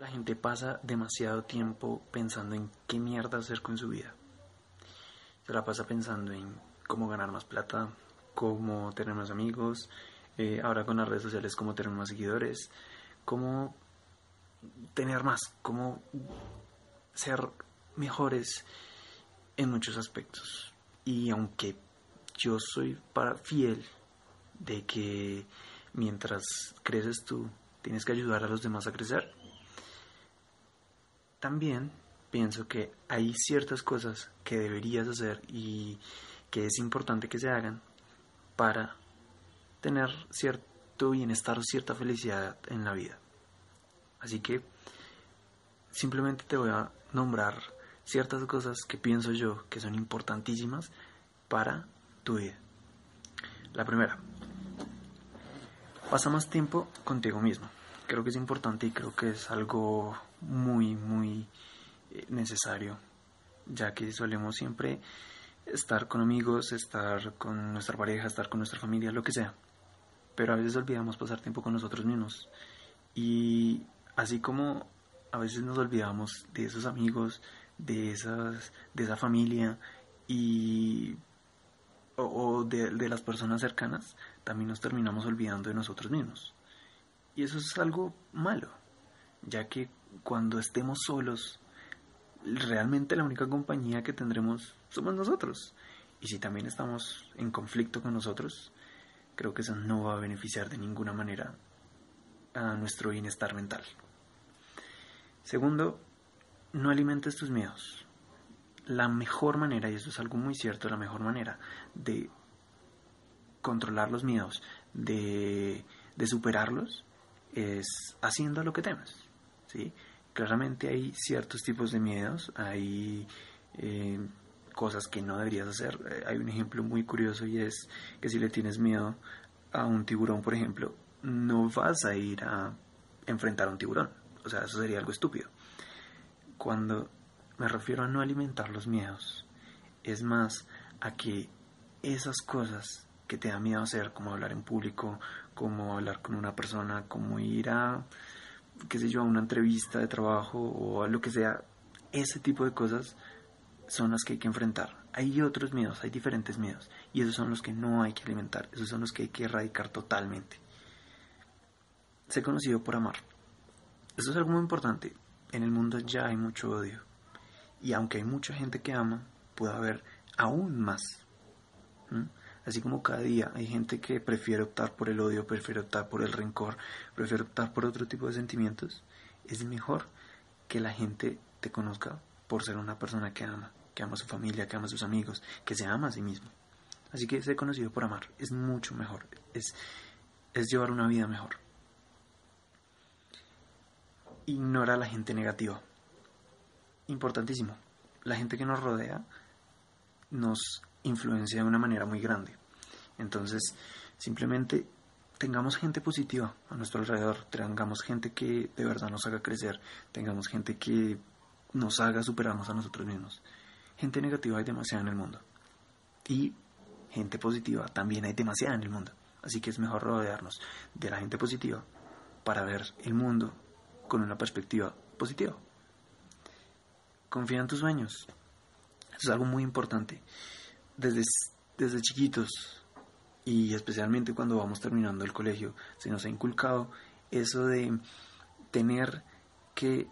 La gente pasa demasiado tiempo pensando en qué mierda hacer con su vida. Se la pasa pensando en cómo ganar más plata, cómo tener más amigos, eh, ahora con las redes sociales cómo tener más seguidores, cómo tener más, cómo ser mejores en muchos aspectos. Y aunque yo soy para fiel de que mientras creces tú, tienes que ayudar a los demás a crecer, también pienso que hay ciertas cosas que deberías hacer y que es importante que se hagan para tener cierto bienestar o cierta felicidad en la vida. Así que simplemente te voy a nombrar ciertas cosas que pienso yo que son importantísimas para tu vida. La primera, pasa más tiempo contigo mismo. Creo que es importante y creo que es algo muy, muy eh, necesario, ya que solemos siempre estar con amigos, estar con nuestra pareja, estar con nuestra familia, lo que sea. Pero a veces olvidamos pasar tiempo con nosotros mismos. Y así como a veces nos olvidamos de esos amigos, de, esas, de esa familia y o, de, de, las personas cercanas, también nos terminamos olvidando de nosotros mismos. Y eso es algo malo, ya que cuando estemos solos, realmente la única compañía que tendremos somos nosotros. Y si también estamos en conflicto con nosotros, creo que eso no va a beneficiar de ninguna manera a nuestro bienestar mental. Segundo, no alimentes tus miedos. La mejor manera, y eso es algo muy cierto, la mejor manera de controlar los miedos, de, de superarlos, es haciendo lo que temes. ¿sí? Claramente hay ciertos tipos de miedos, hay eh, cosas que no deberías hacer. Eh, hay un ejemplo muy curioso y es que si le tienes miedo a un tiburón, por ejemplo, no vas a ir a enfrentar a un tiburón. O sea, eso sería algo estúpido. Cuando me refiero a no alimentar los miedos, es más a que esas cosas que te da miedo hacer, como hablar en público, como hablar con una persona, como ir a qué sé yo, a una entrevista de trabajo o a lo que sea, ese tipo de cosas son las que hay que enfrentar. Hay otros miedos, hay diferentes miedos, y esos son los que no hay que alimentar, esos son los que hay que erradicar totalmente. Ser conocido por amar. Eso es algo muy importante. En el mundo ya hay mucho odio. Y aunque hay mucha gente que ama, puede haber aún más. Así como cada día hay gente que prefiere optar por el odio, prefiere optar por el rencor, prefiere optar por otro tipo de sentimientos, es mejor que la gente te conozca por ser una persona que ama, que ama a su familia, que ama a sus amigos, que se ama a sí mismo. Así que ser conocido por amar es mucho mejor, es, llevar una vida mejor. Ignora a la gente negativa. Importantísimo. La gente que nos rodea nos influencia de una manera muy grande. Entonces, simplemente tengamos gente positiva a nuestro alrededor, tengamos gente que de verdad nos haga crecer, tengamos gente que nos haga superarnos a nosotros mismos. Gente negativa hay demasiada en el mundo. Y gente positiva también hay demasiada en el mundo. Así que es mejor rodearnos de la gente positiva para ver el mundo con una perspectiva positiva. Confía en tus sueños. Eso es algo muy importante desde, desde chiquitos y especialmente cuando vamos terminando el colegio, se nos ha inculcado eso de tener que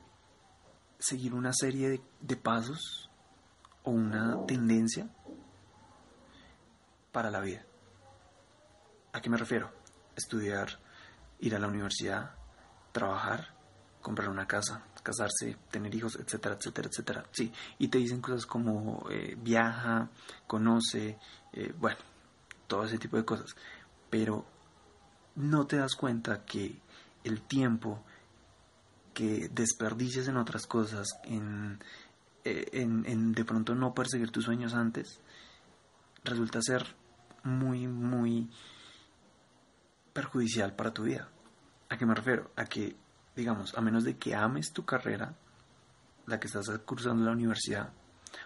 seguir una serie de, de pasos o una tendencia para la vida. ¿A qué me refiero? Estudiar, ir a la universidad, trabajar, comprar una casa, casarse, tener hijos, etcétera, etcétera, etcétera. Sí, y te dicen cosas como eh, viaja, conoce, eh, bueno, todo ese tipo de cosas. Pero no te das cuenta que el tiempo que desperdicias en otras cosas, en, eh, en, en de pronto no perseguir tus sueños antes, resulta ser muy, muy perjudicial para tu vida. ¿A qué me refiero? A que digamos, a menos de que ames tu carrera, la que estás cruzando la universidad,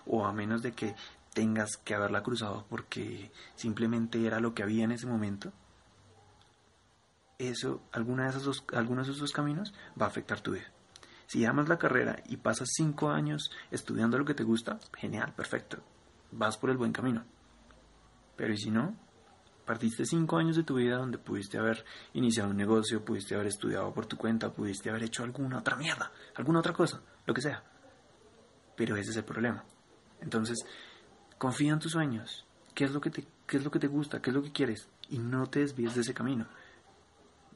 o a menos de que tengas que haberla cruzado porque simplemente era lo que había en ese momento, eso, alguna de esos algunos de esos dos caminos va a afectar tu vida. Si amas la carrera y pasas cinco años estudiando lo que te gusta, genial, perfecto. Vas por el buen camino. Pero ¿y si no? Partiste cinco años de tu vida donde pudiste haber iniciado un negocio, pudiste haber estudiado por tu cuenta, pudiste haber hecho alguna otra mierda, alguna otra cosa, lo que sea. Pero ese es el problema. Entonces, confía en tus sueños. ¿Qué es lo que te, qué es lo que te gusta? ¿Qué es lo que quieres? Y no te desvíes de ese camino.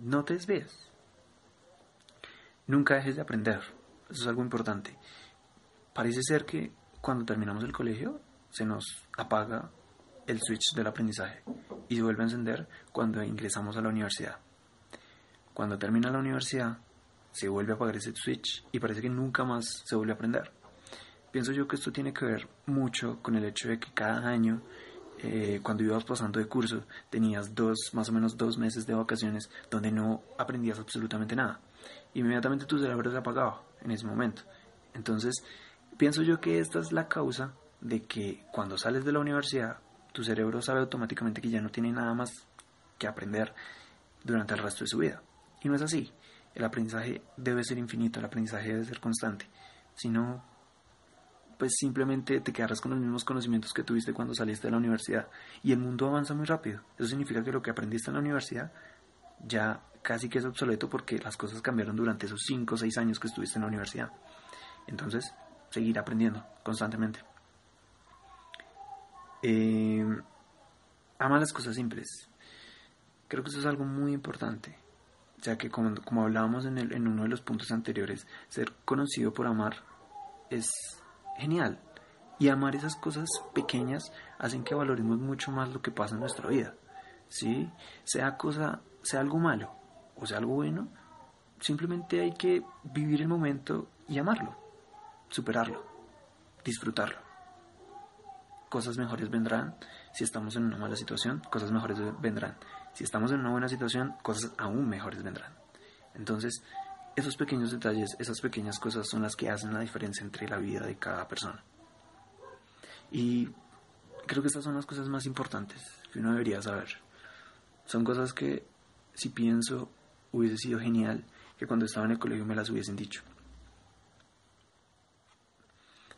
No te desvíes. Nunca dejes de aprender. Eso es algo importante. Parece ser que cuando terminamos el colegio se nos apaga el switch del aprendizaje y se vuelve a encender cuando ingresamos a la universidad. Cuando termina la universidad se vuelve a apagar ese switch y parece que nunca más se vuelve a aprender. Pienso yo que esto tiene que ver mucho con el hecho de que cada año, eh, cuando ibas pasando de curso, tenías dos, más o menos dos meses de vacaciones donde no aprendías absolutamente nada. Inmediatamente tu cerebro se apagaba en ese momento. Entonces, pienso yo que esta es la causa de que cuando sales de la universidad tu cerebro sabe automáticamente que ya no tiene nada más que aprender durante el resto de su vida. Y no es así. El aprendizaje debe ser infinito, el aprendizaje debe ser constante. Si no, pues simplemente te quedarás con los mismos conocimientos que tuviste cuando saliste de la universidad. Y el mundo avanza muy rápido. Eso significa que lo que aprendiste en la universidad ya casi que es obsoleto porque las cosas cambiaron durante esos 5 o 6 años que estuviste en la universidad. Entonces, seguir aprendiendo constantemente. Eh, ama las cosas simples. Creo que eso es algo muy importante, ya que como, hablábamos en, en uno de los puntos anteriores, ser conocido por amar es genial. Y amar esas cosas pequeñas hacen que valoremos mucho más lo que pasa en nuestra vida. ¿sí? Sea cosa, sea algo malo o sea algo bueno, simplemente hay que vivir el momento y amarlo, superarlo, disfrutarlo cosas mejores vendrán. Si estamos en una mala situación, cosas mejores vendrán. Si estamos en una buena situación, cosas aún mejores vendrán. Entonces, esos pequeños detalles, esas pequeñas cosas son las que hacen la diferencia entre la vida de cada persona. Y creo que estas son las cosas más importantes que uno debería saber. Son cosas que, si pienso, hubiese sido genial que cuando estaba en el colegio me las hubiesen dicho.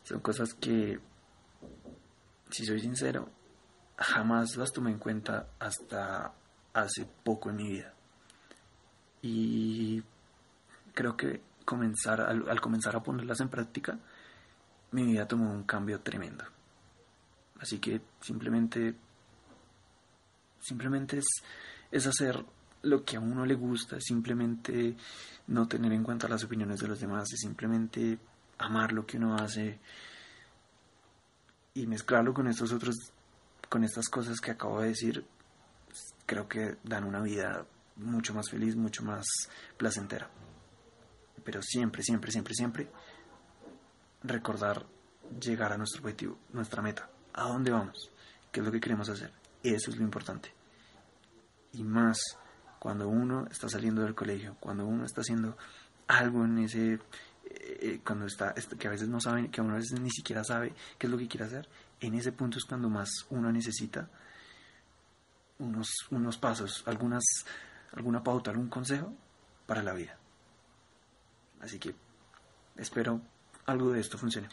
Son cosas que si soy sincero, jamás las tomé en cuenta hasta hace poco en mi vida. Y creo que comenzar, al, comenzar a ponerlas en práctica, mi vida tomó un cambio tremendo. Así que simplemente, simplemente es, es hacer lo que a uno le gusta, simplemente no tener en cuenta las opiniones de los demás, es simplemente amar lo que uno hace, y mezclarlo con estos otros, con estas cosas que acabo de decir, creo que dan una vida mucho más feliz, mucho más placentera. Pero siempre, siempre, siempre, siempre recordar llegar a nuestro objetivo, nuestra meta, a dónde vamos, qué es lo que queremos hacer. Eso es lo importante. Y más cuando uno está saliendo del colegio, cuando uno está haciendo algo en ese eh, cuando está, que a veces no saben, que uno a veces ni siquiera sabe qué es lo que quiere hacer, en ese punto es cuando más uno necesita unos, unos pasos, algunas, alguna pauta, algún consejo para la vida. Así que espero algo de esto funcione.